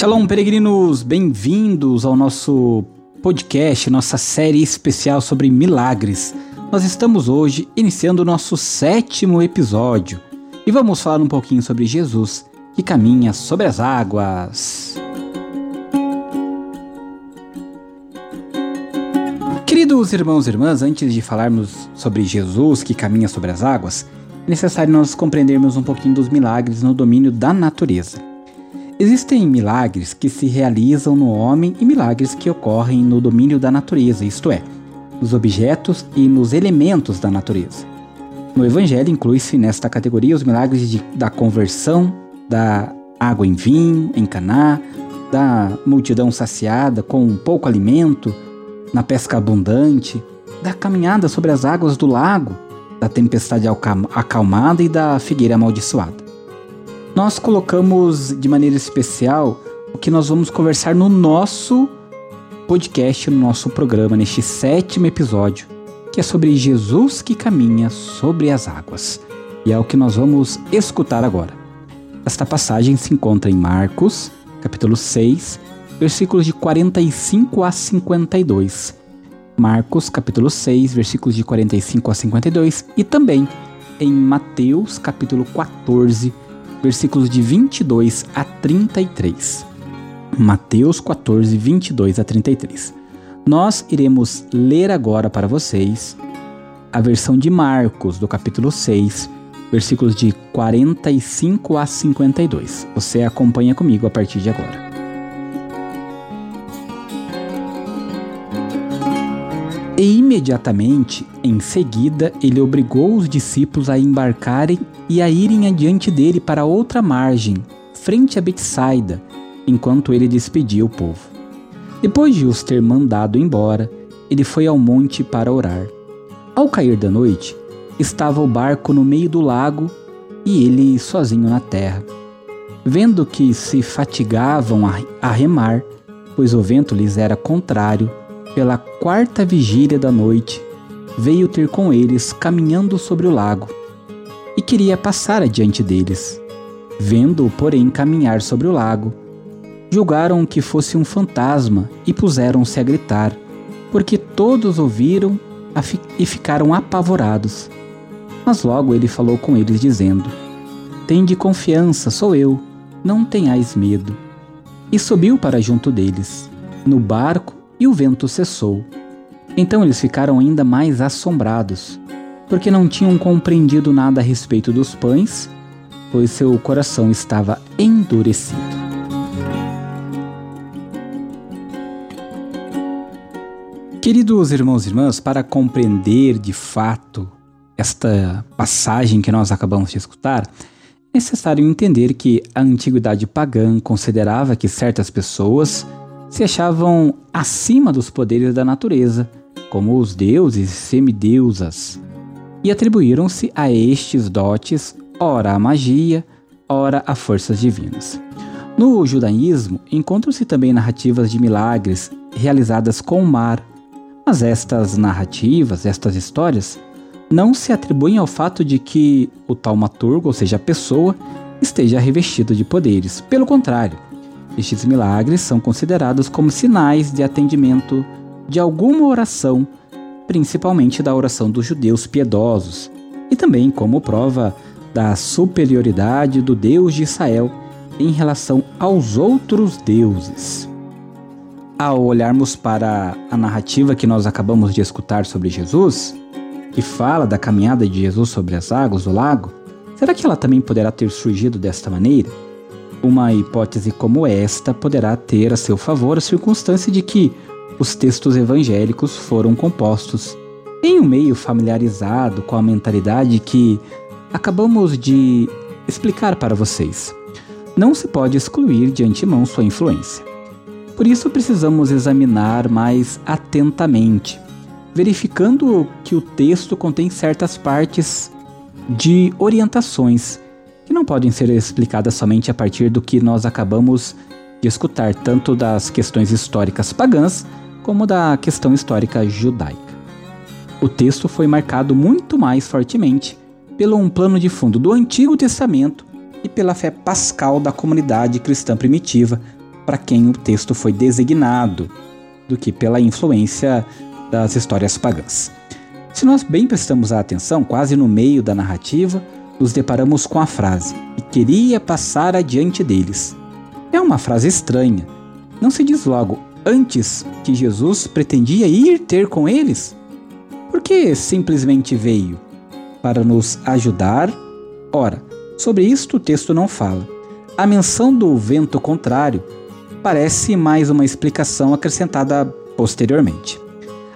Shalom, peregrinos, bem-vindos ao nosso podcast, nossa série especial sobre milagres. Nós estamos hoje iniciando o nosso sétimo episódio e vamos falar um pouquinho sobre Jesus que caminha sobre as águas. Queridos irmãos e irmãs, antes de falarmos sobre Jesus que caminha sobre as águas, é necessário nós compreendermos um pouquinho dos milagres no domínio da natureza. Existem milagres que se realizam no homem e milagres que ocorrem no domínio da natureza, isto é, nos objetos e nos elementos da natureza. No Evangelho inclui-se nesta categoria os milagres de, da conversão da água em vinho, em Caná, da multidão saciada com pouco alimento, na pesca abundante, da caminhada sobre as águas do lago, da tempestade acalmada e da figueira amaldiçoada nós colocamos de maneira especial o que nós vamos conversar no nosso podcast, no nosso programa, neste sétimo episódio, que é sobre Jesus que caminha sobre as águas. E é o que nós vamos escutar agora. Esta passagem se encontra em Marcos, capítulo 6, versículos de 45 a 52. Marcos, capítulo 6, versículos de 45 a 52 e também em Mateus, capítulo 14, versículos de 22 a 33. Mateus 14, 22 a 33. Nós iremos ler agora para vocês a versão de Marcos, do capítulo 6, versículos de 45 a 52. Você acompanha comigo a partir de agora. E imediatamente, em seguida, ele obrigou os discípulos a embarcarem e a irem adiante dele para outra margem, frente a Betsaida, enquanto ele despedia o povo. Depois de os ter mandado embora, ele foi ao monte para orar. Ao cair da noite, estava o barco no meio do lago e ele sozinho na terra. Vendo que se fatigavam a remar, pois o vento lhes era contrário, pela quarta vigília da noite, veio ter com eles caminhando sobre o lago, e queria passar adiante deles. Vendo-o, porém, caminhar sobre o lago, julgaram que fosse um fantasma e puseram-se a gritar, porque todos ouviram e ficaram apavorados. Mas logo ele falou com eles, dizendo: Tende confiança, sou eu, não tenhais medo. E subiu para junto deles. No barco e o vento cessou. Então eles ficaram ainda mais assombrados, porque não tinham compreendido nada a respeito dos pães, pois seu coração estava endurecido. Queridos irmãos e irmãs, para compreender de fato esta passagem que nós acabamos de escutar, é necessário entender que a antiguidade pagã considerava que certas pessoas se achavam acima dos poderes da natureza, como os deuses e semideusas, e atribuíram-se a estes dotes ora a magia, ora a forças divinas. No judaísmo, encontram-se também narrativas de milagres realizadas com o mar, mas estas narrativas, estas histórias, não se atribuem ao fato de que o taumaturgo, ou seja, a pessoa, esteja revestido de poderes. Pelo contrário, estes milagres são considerados como sinais de atendimento de alguma oração, principalmente da oração dos judeus piedosos, e também como prova da superioridade do Deus de Israel em relação aos outros deuses. Ao olharmos para a narrativa que nós acabamos de escutar sobre Jesus, que fala da caminhada de Jesus sobre as águas do lago, será que ela também poderá ter surgido desta maneira? Uma hipótese como esta poderá ter a seu favor a circunstância de que os textos evangélicos foram compostos em um meio familiarizado com a mentalidade que acabamos de explicar para vocês. Não se pode excluir de antemão sua influência. Por isso precisamos examinar mais atentamente, verificando que o texto contém certas partes de orientações que não podem ser explicadas somente a partir do que nós acabamos de escutar, tanto das questões históricas pagãs como da questão histórica judaica. O texto foi marcado muito mais fortemente pelo um plano de fundo do Antigo Testamento e pela fé pascal da comunidade cristã primitiva, para quem o texto foi designado do que pela influência das histórias pagãs. Se nós bem prestamos atenção, quase no meio da narrativa, nos deparamos com a frase: E queria passar adiante deles. É uma frase estranha. Não se diz logo antes que Jesus pretendia ir ter com eles? Por que simplesmente veio? Para nos ajudar? Ora, sobre isto o texto não fala. A menção do vento contrário parece mais uma explicação acrescentada posteriormente.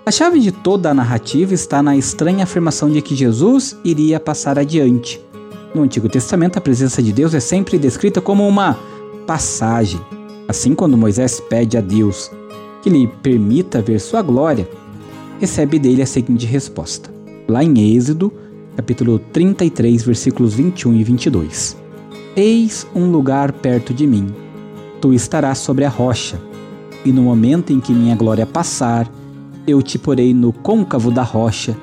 A chave de toda a narrativa está na estranha afirmação de que Jesus iria passar adiante. No Antigo Testamento, a presença de Deus é sempre descrita como uma passagem. Assim, quando Moisés pede a Deus que lhe permita ver sua glória, recebe dele a seguinte resposta. Lá em Êxodo, capítulo 33, versículos 21 e 22. Eis um lugar perto de mim. Tu estarás sobre a rocha, e no momento em que minha glória passar, eu te porei no côncavo da rocha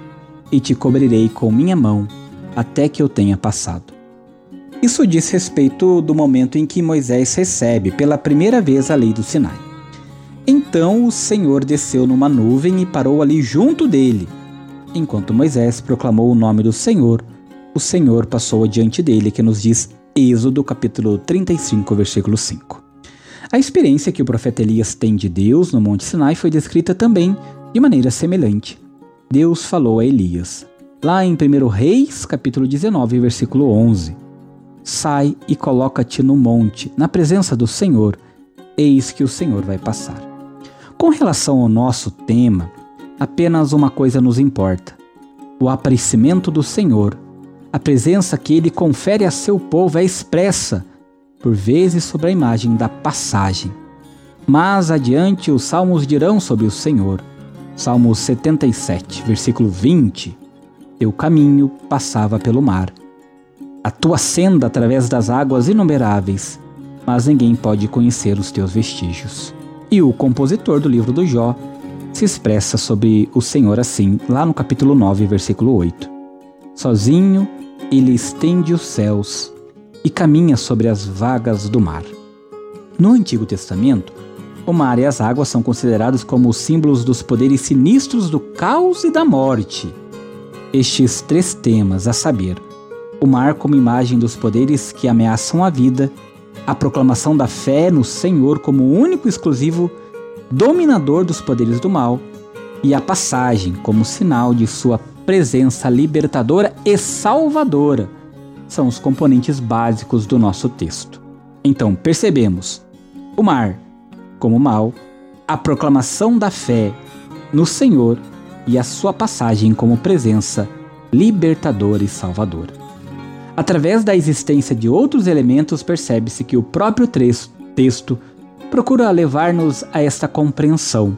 e te cobrirei com minha mão até que eu tenha passado. Isso diz respeito do momento em que Moisés recebe pela primeira vez a lei do Sinai. Então o Senhor desceu numa nuvem e parou ali junto dele. Enquanto Moisés proclamou o nome do Senhor, o Senhor passou adiante dele, que nos diz Êxodo capítulo 35, versículo 5. A experiência que o profeta Elias tem de Deus no Monte Sinai foi descrita também de maneira semelhante, Deus falou a Elias, lá em 1 Reis, capítulo 19, versículo 11: Sai e coloca-te no monte, na presença do Senhor, eis que o Senhor vai passar. Com relação ao nosso tema, apenas uma coisa nos importa: o aparecimento do Senhor. A presença que ele confere a seu povo é expressa, por vezes, sobre a imagem da passagem. Mas adiante os salmos dirão sobre o Senhor Salmo 77, versículo 20: Teu caminho passava pelo mar, a tua senda através das águas inumeráveis, mas ninguém pode conhecer os teus vestígios. E o compositor do livro do Jó se expressa sobre o Senhor assim, lá no capítulo 9, versículo 8. Sozinho ele estende os céus e caminha sobre as vagas do mar. No Antigo Testamento, o mar e as águas são considerados como símbolos dos poderes sinistros do caos e da morte. Estes três temas, a saber, o mar como imagem dos poderes que ameaçam a vida, a proclamação da fé no Senhor como único e exclusivo dominador dos poderes do mal, e a passagem como sinal de sua presença libertadora e salvadora, são os componentes básicos do nosso texto. Então, percebemos: o mar como mal, a proclamação da fé no Senhor e a sua passagem como presença libertadora e salvadora. Através da existência de outros elementos, percebe-se que o próprio texto procura levar-nos a esta compreensão,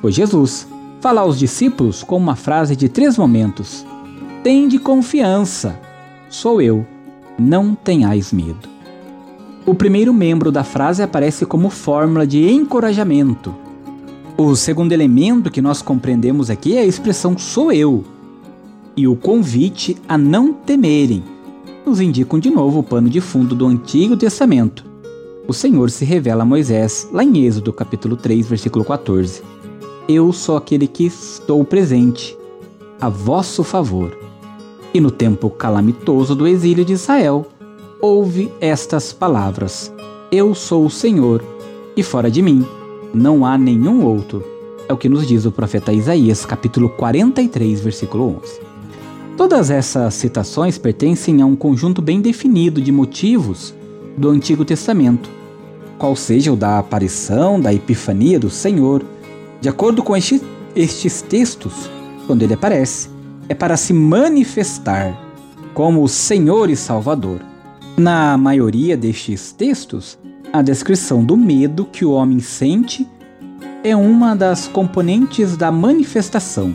pois Jesus fala aos discípulos com uma frase de três momentos: Tende confiança, sou eu, não tenhais medo. O primeiro membro da frase aparece como fórmula de encorajamento. O segundo elemento que nós compreendemos aqui é a expressão sou eu. E o convite a não temerem nos indicam de novo o pano de fundo do Antigo Testamento. O Senhor se revela a Moisés lá em Êxodo capítulo 3, versículo 14. Eu sou aquele que estou presente, a vosso favor. E no tempo calamitoso do exílio de Israel, ouve estas palavras: Eu sou o Senhor, e fora de mim não há nenhum outro. É o que nos diz o profeta Isaías, capítulo 43, versículo 11. Todas essas citações pertencem a um conjunto bem definido de motivos do Antigo Testamento, qual seja o da aparição, da epifania do Senhor. De acordo com este, estes textos, quando ele aparece, é para se manifestar como o Senhor e Salvador. Na maioria destes textos, a descrição do medo que o homem sente é uma das componentes da manifestação.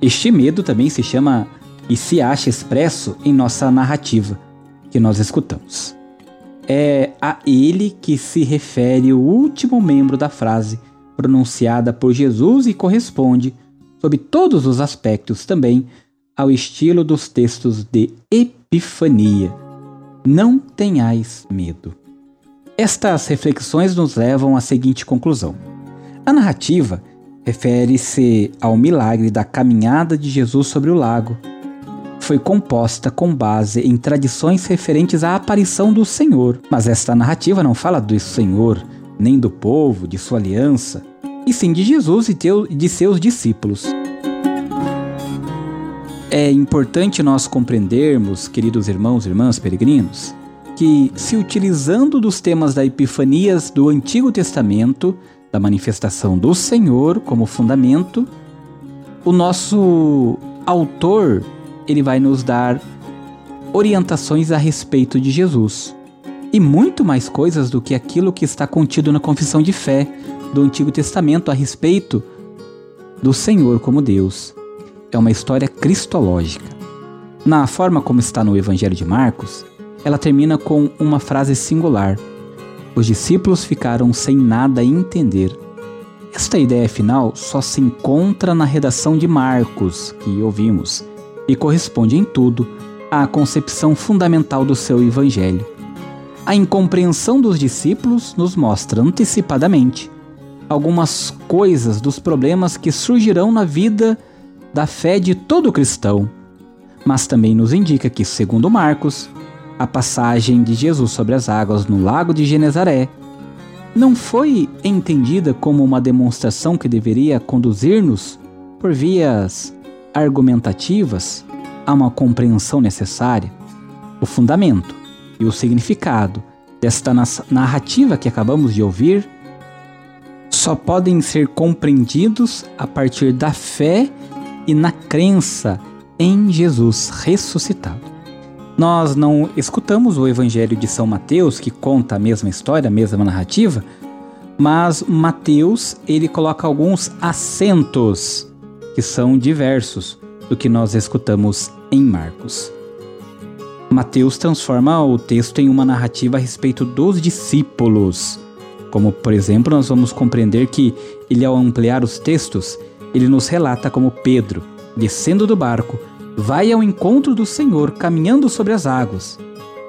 Este medo também se chama e se acha expresso em nossa narrativa que nós escutamos. É a ele que se refere o último membro da frase pronunciada por Jesus e corresponde, sob todos os aspectos, também ao estilo dos textos de Epifania não tenhais medo. Estas reflexões nos levam à seguinte conclusão: a narrativa refere-se ao milagre da caminhada de Jesus sobre o lago. Foi composta com base em tradições referentes à aparição do Senhor, mas esta narrativa não fala do Senhor, nem do povo, de sua aliança, e sim de Jesus e de seus discípulos. É importante nós compreendermos, queridos irmãos e irmãs peregrinos, que, se utilizando dos temas da Epifanias do Antigo Testamento, da manifestação do Senhor como fundamento, o nosso autor ele vai nos dar orientações a respeito de Jesus e muito mais coisas do que aquilo que está contido na confissão de fé do Antigo Testamento a respeito do Senhor como Deus. É uma história cristológica. Na forma como está no Evangelho de Marcos, ela termina com uma frase singular. Os discípulos ficaram sem nada entender. Esta ideia final só se encontra na redação de Marcos, que ouvimos, e corresponde em tudo à concepção fundamental do seu evangelho. A incompreensão dos discípulos nos mostra antecipadamente algumas coisas dos problemas que surgirão na vida da fé de todo cristão, mas também nos indica que, segundo Marcos, a passagem de Jesus sobre as águas no lago de Genezaré não foi entendida como uma demonstração que deveria conduzir-nos por vias argumentativas a uma compreensão necessária. O fundamento e o significado desta narrativa que acabamos de ouvir só podem ser compreendidos a partir da fé e na crença em Jesus ressuscitado. Nós não escutamos o Evangelho de São Mateus, que conta a mesma história, a mesma narrativa, mas Mateus ele coloca alguns acentos que são diversos do que nós escutamos em Marcos. Mateus transforma o texto em uma narrativa a respeito dos discípulos. Como, por exemplo, nós vamos compreender que ele, ao ampliar os textos, ele nos relata como Pedro, descendo do barco, vai ao encontro do Senhor caminhando sobre as águas,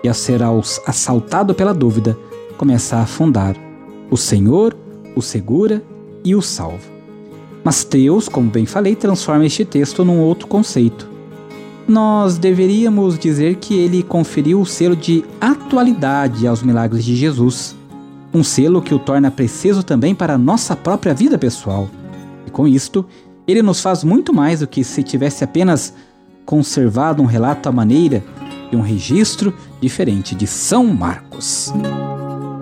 e a ser assaltado pela dúvida, começa a afundar. O Senhor o segura e o salva. Mas Deus, como bem falei, transforma este texto num outro conceito. Nós deveríamos dizer que ele conferiu o selo de atualidade aos milagres de Jesus, um selo que o torna preciso também para a nossa própria vida pessoal. E com isto, ele nos faz muito mais do que se tivesse apenas conservado um relato à maneira de um registro diferente de São Marcos.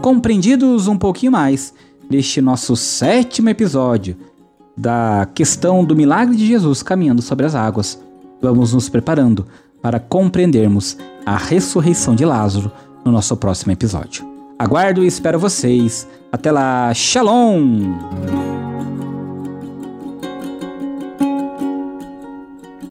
Compreendidos um pouquinho mais neste nosso sétimo episódio da questão do milagre de Jesus caminhando sobre as águas, vamos nos preparando para compreendermos a ressurreição de Lázaro no nosso próximo episódio. Aguardo e espero vocês. Até lá, Shalom!